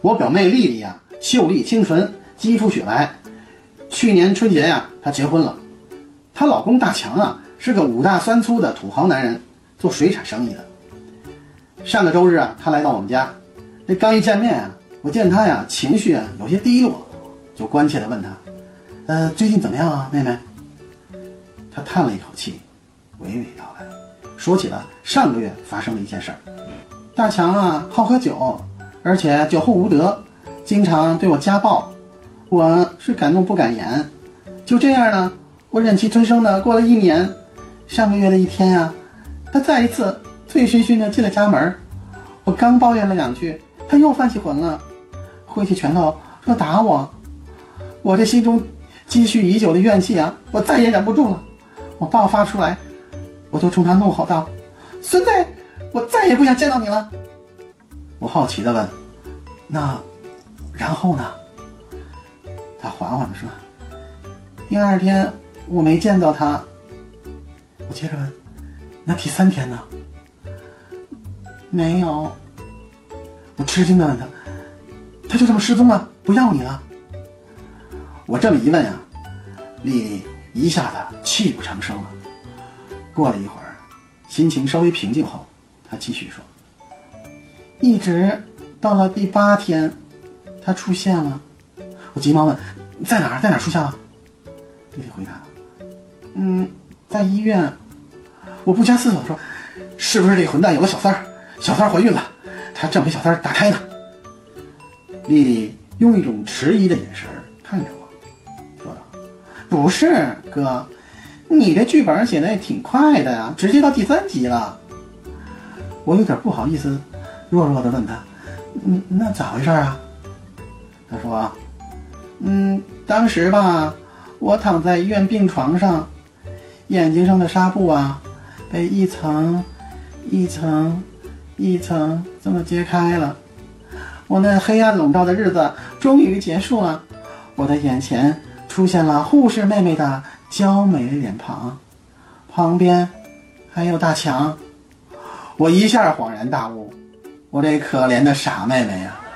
我表妹丽丽呀，秀丽清纯，肌肤雪白。去年春节呀，她结婚了。她老公大强啊，是个五大三粗的土豪男人，做水产生意的。上个周日啊，他来到我们家，这刚一见面啊，我见他呀，情绪啊有些低落，就关切地问他：“呃，最近怎么样啊，妹妹？”他叹了一口气，娓娓道来，说起了上个月发生的一件事儿。大强啊，好喝酒，而且酒后无德，经常对我家暴，我是敢怒不敢言。就这样呢，我忍气吞声的过了一年。上个月的一天呀，他再一次醉醺醺的进了家门，我刚抱怨了两句，他又犯起浑了，挥起拳头说打我。我这心中积蓄已久的怨气啊，我再也忍不住了。我爆发出来，我就冲他怒吼道：“孙子，我再也不想见到你了。”我好奇的问：“那，然后呢？”他缓缓的说：“第二天我没见到他。”我接着问：“那第三天呢？”没有。我吃惊的问他：“他就这么失踪了，不要你了？”我这么一问呀，丽丽。一下子泣不成声了。过了一会儿，心情稍微平静后，她继续说：“一直到了第八天，他出现了。”我急忙问：“在哪儿？在哪儿出现了？”丽丽回答：“嗯，在医院。”我不加思索说：“是不是这混蛋有了小三儿？小三儿怀孕了，他正给小三儿打胎呢？”丽丽用一种迟疑的眼神看着我。说道不是哥，你这剧本写的也挺快的呀，直接到第三集了。我有点不好意思，弱弱的问他：“嗯，那咋回事啊？”他说：“嗯，当时吧，我躺在医院病床上，眼睛上的纱布啊，被一层、一层、一层这么揭开了。我那黑暗笼罩的日子终于结束了，我的眼前。”出现了护士妹妹的娇美脸庞，旁边还有大强，我一下恍然大悟，我这可怜的傻妹妹呀！